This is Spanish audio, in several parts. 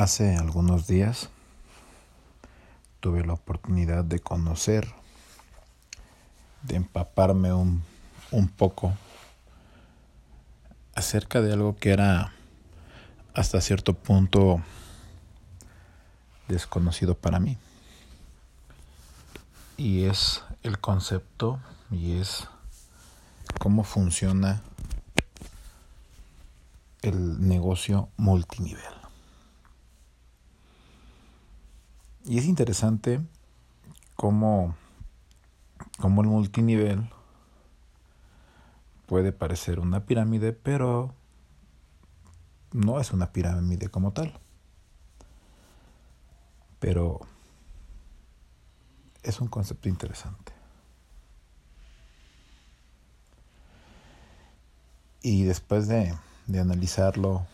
Hace algunos días tuve la oportunidad de conocer, de empaparme un, un poco acerca de algo que era hasta cierto punto desconocido para mí. Y es el concepto y es cómo funciona el negocio multinivel. Y es interesante cómo, cómo el multinivel puede parecer una pirámide, pero no es una pirámide como tal. Pero es un concepto interesante. Y después de, de analizarlo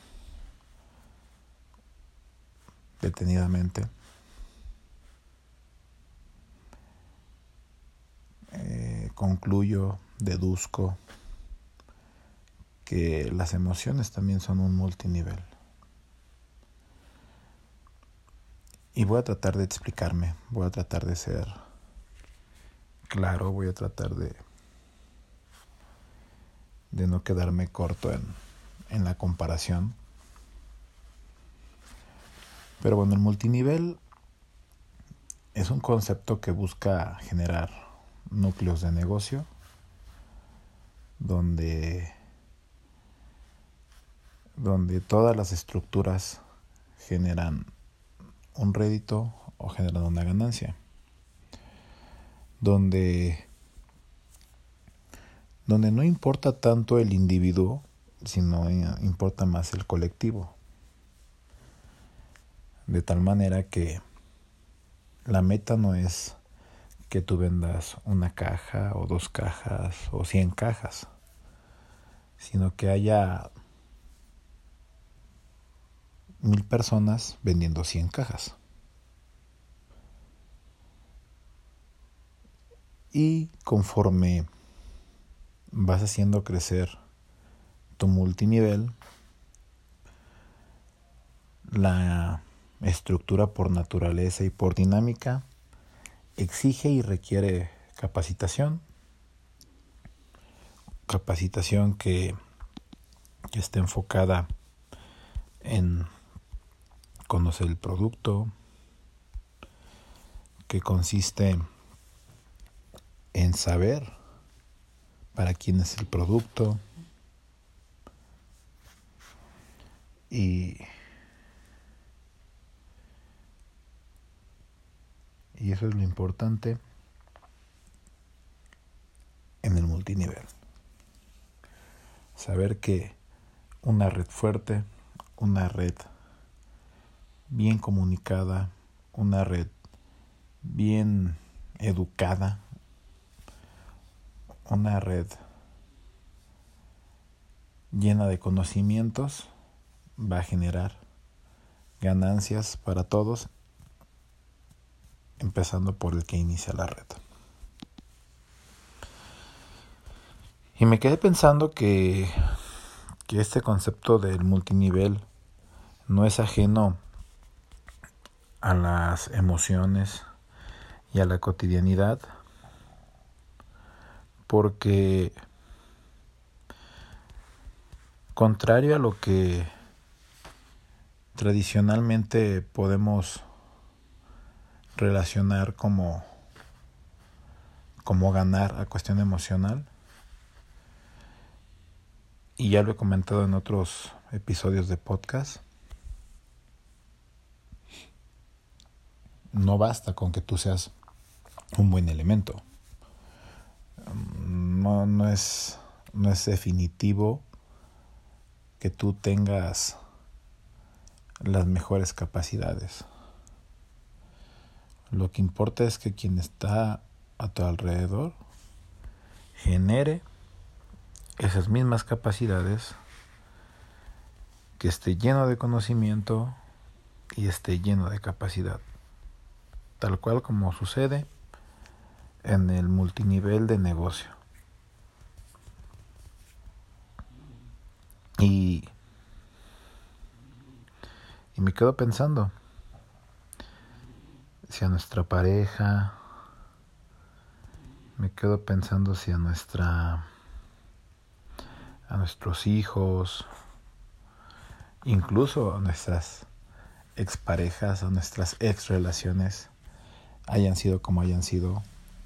detenidamente, concluyo, deduzco que las emociones también son un multinivel. Y voy a tratar de explicarme, voy a tratar de ser claro, voy a tratar de, de no quedarme corto en, en la comparación. Pero bueno, el multinivel es un concepto que busca generar núcleos de negocio donde, donde todas las estructuras generan un rédito o generan una ganancia. Donde, donde no importa tanto el individuo, sino importa más el colectivo. De tal manera que la meta no es que tú vendas una caja o dos cajas o cien cajas, sino que haya mil personas vendiendo cien cajas. Y conforme vas haciendo crecer tu multinivel, la estructura por naturaleza y por dinámica exige y requiere capacitación, capacitación que, que esté enfocada en conocer el producto, que consiste en saber para quién es el producto y Y eso es lo importante en el multinivel. Saber que una red fuerte, una red bien comunicada, una red bien educada, una red llena de conocimientos va a generar ganancias para todos empezando por el que inicia la red. Y me quedé pensando que, que este concepto del multinivel no es ajeno a las emociones y a la cotidianidad, porque contrario a lo que tradicionalmente podemos relacionar como, como ganar a cuestión emocional. Y ya lo he comentado en otros episodios de podcast. No basta con que tú seas un buen elemento. No, no, es, no es definitivo que tú tengas las mejores capacidades. Lo que importa es que quien está a tu alrededor genere esas mismas capacidades, que esté lleno de conocimiento y esté lleno de capacidad. Tal cual como sucede en el multinivel de negocio. Y, Y me quedo pensando si a nuestra pareja, me quedo pensando si a nuestra a nuestros hijos, incluso a nuestras exparejas, a nuestras ex relaciones, hayan sido como hayan sido,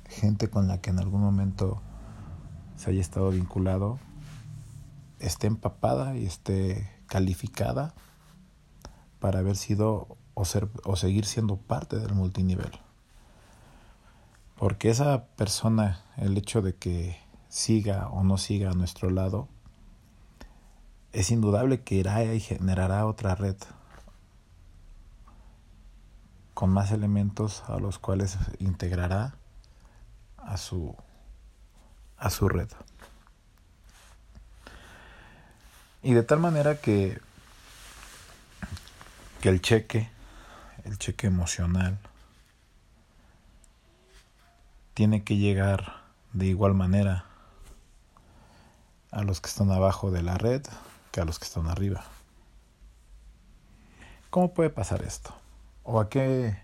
gente con la que en algún momento se haya estado vinculado, esté empapada y esté calificada para haber sido o, ser, o seguir siendo parte del multinivel. Porque esa persona, el hecho de que siga o no siga a nuestro lado, es indudable que irá y generará otra red con más elementos a los cuales integrará a su a su red. Y de tal manera que que el cheque, el cheque emocional tiene que llegar de igual manera a los que están abajo de la red que a los que están arriba. ¿Cómo puede pasar esto? ¿O a qué,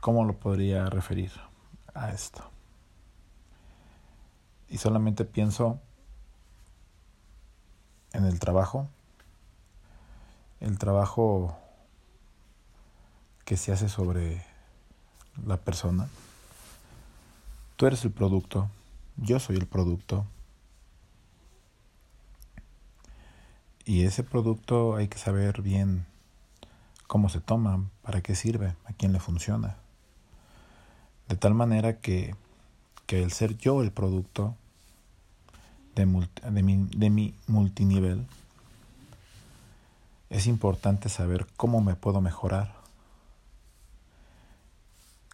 cómo lo podría referir a esto? Y solamente pienso en el trabajo, el trabajo que se hace sobre la persona. Tú eres el producto, yo soy el producto, Y ese producto hay que saber bien cómo se toma, para qué sirve, a quién le funciona. De tal manera que, que el ser yo el producto de, mi multinivel, es importante saber cómo me puedo mejorar,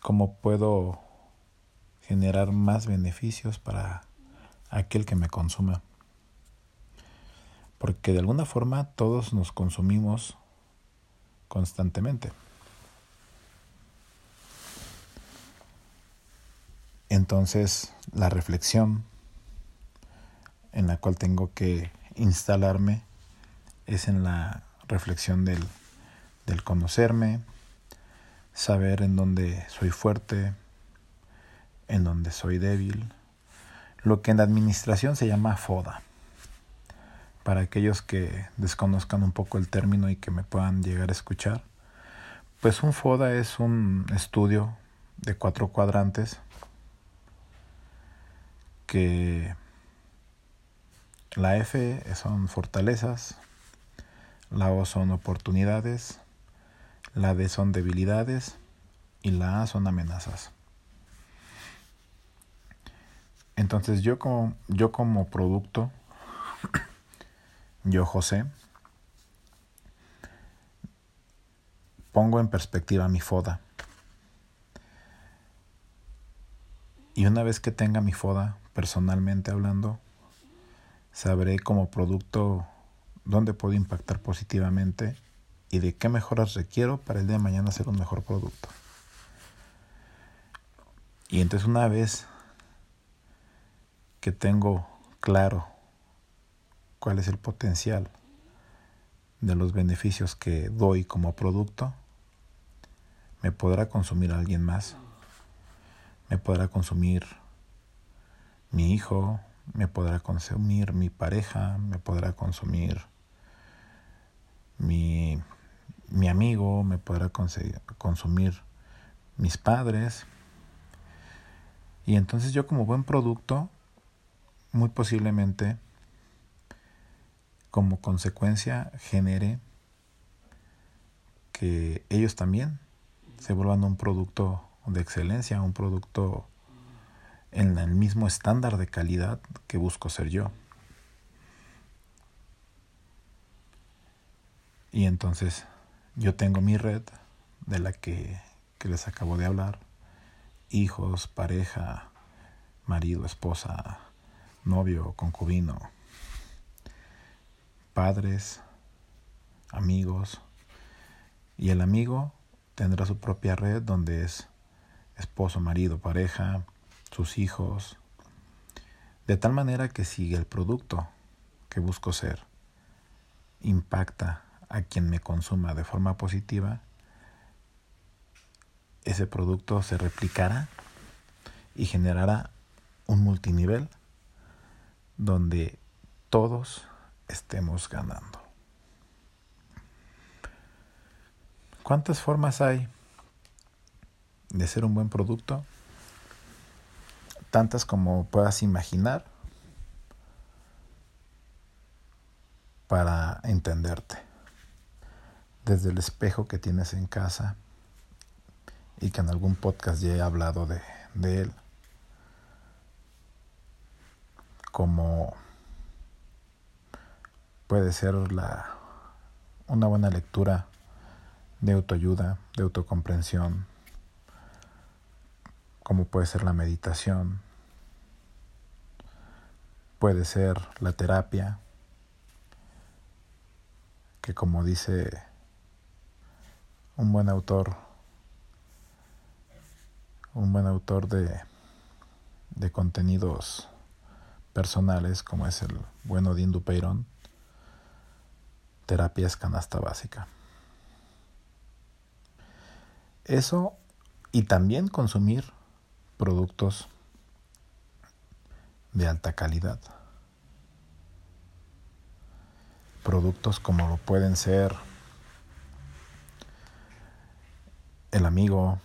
cómo puedo generar más beneficios para aquel que me consuma porque de alguna forma todos nos consumimos constantemente. Entonces, la reflexión en la cual tengo que instalarme es en la reflexión del, del conocerme, saber en dónde soy fuerte, en dónde soy débil, lo que en la administración se llama FODA. Para aquellos que desconozcan un poco el término y que me puedan llegar a escuchar, pues un FODA es un estudio de cuatro cuadrantes que la F son fortalezas, la O son oportunidades, la D son debilidades y la A son amenazas. Entonces yo como, yo como producto yo, José, pongo en perspectiva mi foda. Y una vez que tenga mi foda, personalmente hablando, sabré como producto dónde puedo impactar positivamente y de qué mejoras requiero para el día de mañana hacer un mejor producto. Y entonces una vez que tengo claro cuál es el potencial de los beneficios que doy como producto, me podrá consumir alguien más, me podrá consumir mi hijo, me podrá consumir mi pareja, me podrá consumir mi, mi amigo, me podrá consumir mis padres. Y entonces yo como buen producto, muy posiblemente como consecuencia genere que ellos también se vuelvan un producto de excelencia, un producto en el mismo estándar de calidad que busco ser yo. Y entonces yo tengo mi red de la que, que les acabo de hablar, hijos, pareja, marido, esposa, novio, concubino, padres, amigos, y el amigo tendrá su propia red donde es esposo, marido, pareja, sus hijos, de tal manera que si el producto que busco ser. Impacta a quien me consuma de forma positiva, ese producto se replicará y generará un multinivel donde todos estemos ganando. ¿Cuántas formas hay de ser un buen producto? Tantas como puedas imaginar para entenderte. Desde el espejo que tienes en casa y que en algún podcast ya he hablado de, él. Como puede ser la, una buena lectura de autoayuda, de autocomprensión, como puede ser la meditación, puede ser la terapia, que como dice un buen autor, un buen autor de, de contenidos personales, como es el buen Odín Dupeirón, terapia canasta básica. Eso y también consumir productos de alta calidad. productos como lo pueden ser el amigo,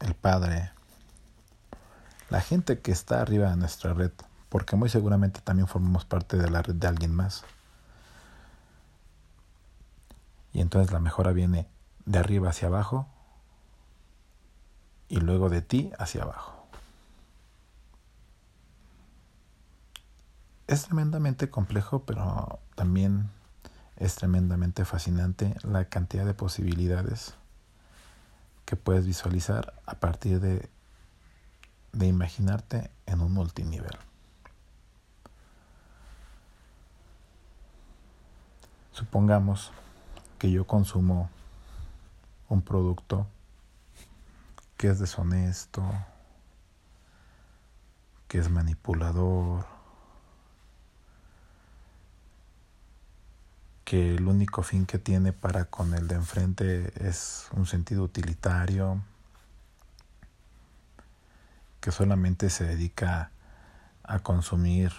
el padre, la gente que está arriba de nuestra red, porque muy seguramente también formamos parte de la red de alguien más. Y entonces la mejora viene de arriba hacia abajo y luego de ti hacia abajo. Es tremendamente complejo, pero también es tremendamente fascinante la cantidad de posibilidades que puedes visualizar a partir de, de imaginarte en un multinivel. Supongamos que yo consumo un producto que es deshonesto, que es manipulador, que el único fin que tiene para con el de enfrente es un sentido utilitario, que solamente se dedica a consumir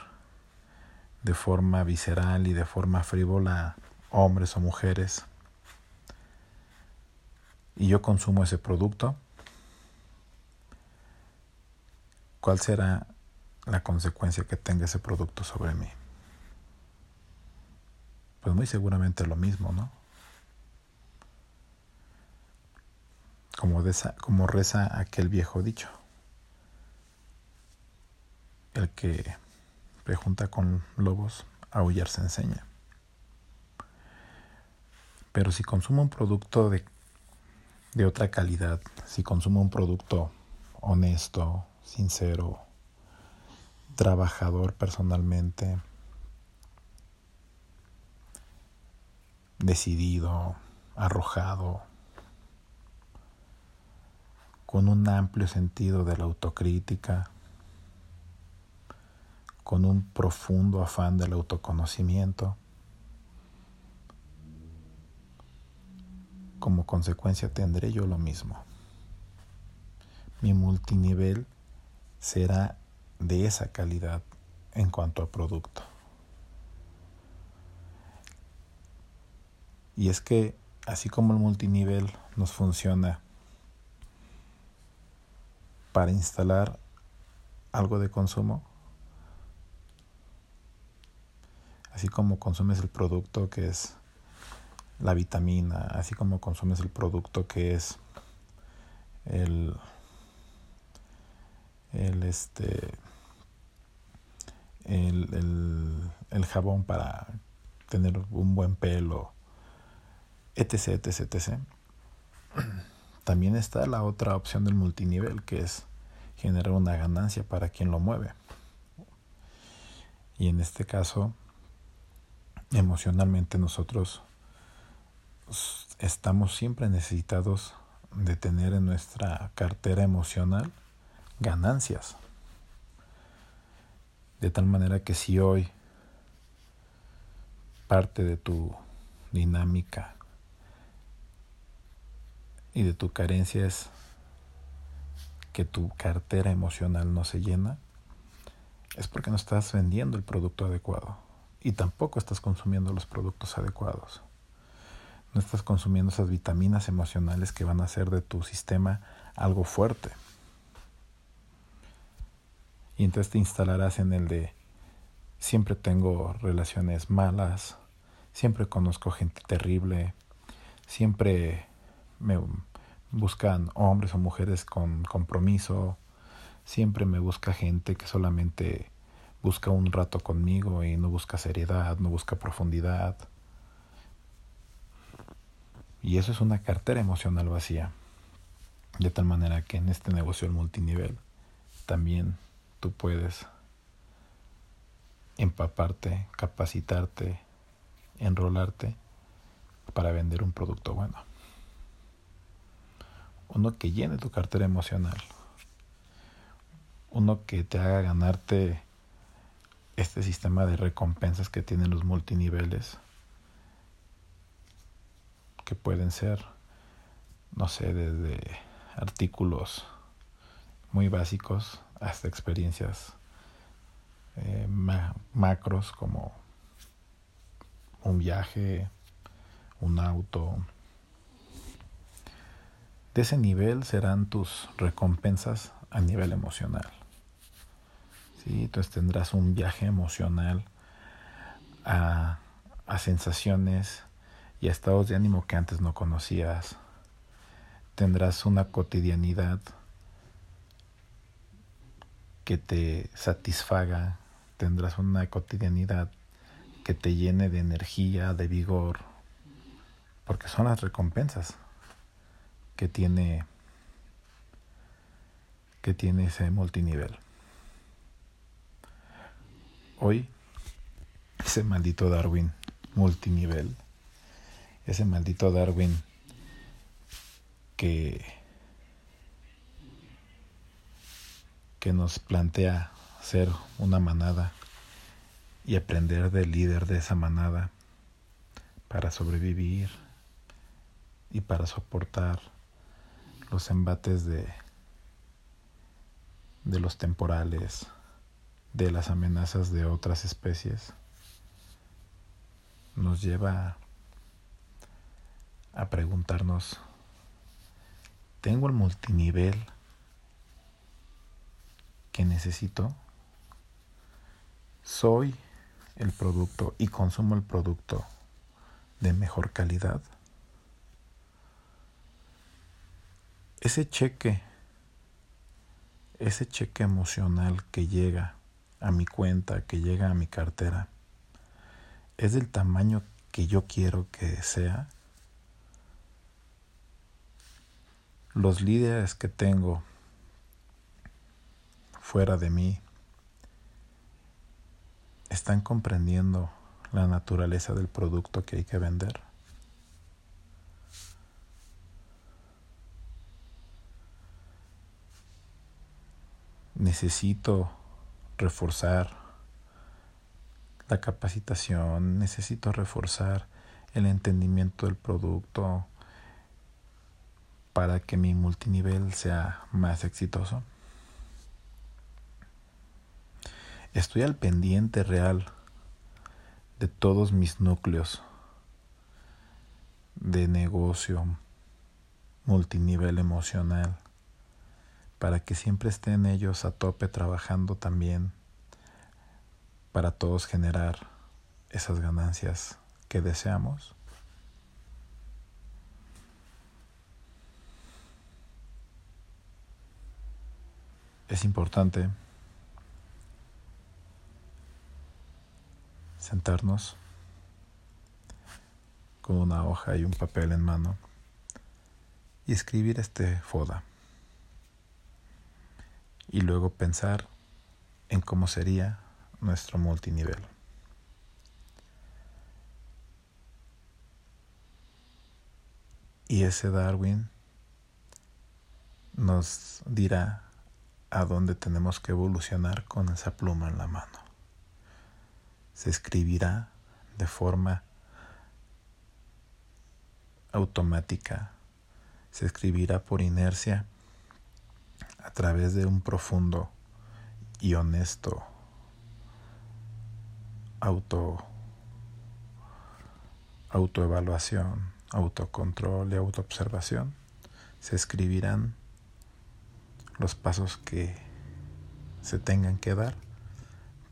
de forma visceral y de forma frívola hombres o mujeres, y yo consumo ese producto, ¿cuál será la consecuencia que tenga ese producto sobre mí? Pues muy seguramente lo mismo, ¿no? Como, reza aquel viejo dicho. El que prejunta con lobos, aullar se enseña. Pero si consumo un producto de, de otra calidad, si consumo un producto honesto, sincero, trabajador personalmente, decidido, arrojado, con un amplio sentido de la autocrítica, con un profundo afán del autoconocimiento. Como consecuencia tendré yo lo mismo. Mi multinivel será de esa calidad en cuanto a producto. Y es que así como el multinivel nos funciona para instalar algo de consumo, así como consumes el producto que es la vitamina, así como consumes el producto que es el, el este el, el, el jabón para tener un buen pelo etc, etc, etc. También está la otra opción del multinivel, que es generar una ganancia para quien lo mueve. Y en este caso, emocionalmente nosotros estamos siempre necesitados de tener en nuestra cartera emocional ganancias. De tal manera que si hoy parte de tu dinámica y de tu carencia es que tu cartera emocional no se llena, es porque no estás vendiendo el producto adecuado y tampoco estás consumiendo los productos adecuados. No estás consumiendo esas vitaminas emocionales que van a hacer de tu sistema algo fuerte. Y entonces te instalarás en el de siempre tengo relaciones malas, siempre conozco gente terrible, siempre me buscan hombres o mujeres con compromiso, siempre me busca gente que solamente busca un rato conmigo y no busca seriedad, no busca profundidad. Y eso es una cartera emocional vacía. De tal manera que en este negocio del multinivel también tú puedes empaparte, capacitarte, enrolarte para vender un producto bueno. Uno que llene tu cartera emocional. Uno que te haga ganarte este sistema de recompensas que tienen los multiniveles. Que pueden ser, no sé, desde artículos muy básicos hasta experiencias eh, macros como un viaje, un auto. De ese nivel serán tus recompensas a nivel emocional. ¿Sí? Entonces tendrás un viaje emocional a, a sensaciones y a estados de ánimo que antes no conocías. Tendrás una cotidianidad que te satisfaga, tendrás una cotidianidad que te llene de energía, de vigor, porque son las recompensas que tiene que tiene ese multinivel. Hoy ese maldito Darwin multinivel, ese maldito Darwin que que nos plantea ser una manada y aprender del líder de esa manada para sobrevivir y para soportar los embates de, de los temporales, de las amenazas de otras especies, nos lleva a preguntarnos, ¿tengo el multinivel que necesito, soy el producto y consumo el producto de mejor calidad, ese cheque, ese cheque emocional que llega a mi cuenta, que llega a mi cartera, es del tamaño que yo quiero que sea. Los líderes que tengo fuera de mí están comprendiendo la naturaleza del producto que hay que vender. Necesito reforzar la capacitación, necesito reforzar el entendimiento del producto para que mi multinivel sea más exitoso. Estoy al pendiente real de todos mis núcleos de negocio multinivel emocional para que siempre estén ellos a tope trabajando también para todos generar esas ganancias que deseamos. Es importante sentarnos con una hoja y un papel en mano y escribir este FODA. Y luego pensar en cómo sería nuestro multinivel. Y ese Darwin nos dirá a dónde tenemos que evolucionar con esa pluma en la mano se escribirá de forma automática, se escribirá por inercia a través de un profundo y honesto auto autoevaluación, autocontrol y autoobservación, se escribirán los pasos que se tengan que dar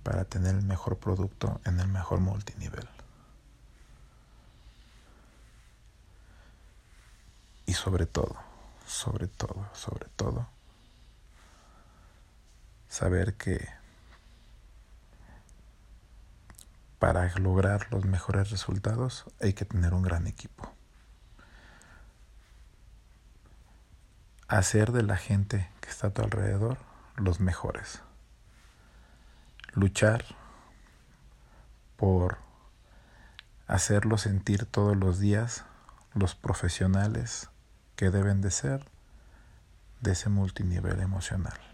para tener el mejor producto en el mejor multinivel. Y sobre todo, sobre todo, sobre todo, saber que para lograr los mejores resultados hay que tener un gran equipo. Hacer de la gente que está a tu alrededor los mejores. Luchar por hacerlos sentir todos los días los profesionales que deben de ser de ese multinivel emocional.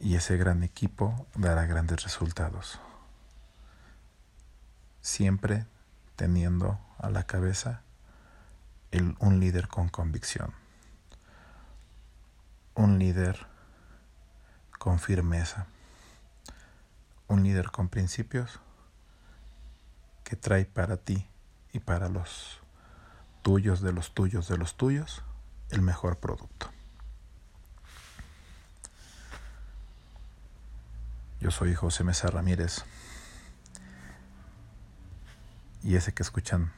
Y ese gran equipo dará grandes resultados. Siempre teniendo a la cabeza un líder con convicción. Un líder con firmeza. Un líder con principios que trae para ti y para los tuyos de los tuyos de los tuyos el mejor producto. Yo soy José Mesa Ramírez y ese que escuchan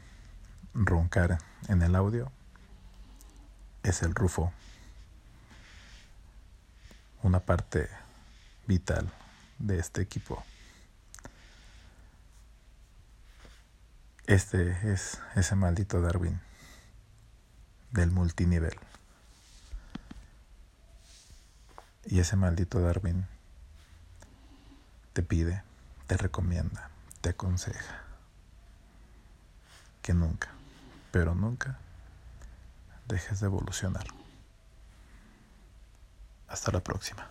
roncar en el audio es el rufo, una parte vital de este equipo. Este es ese maldito Darwin del multinivel. Y ese maldito Darwin te pide, te recomienda, te aconseja que nunca, pero nunca dejes de evolucionar. Hasta la próxima.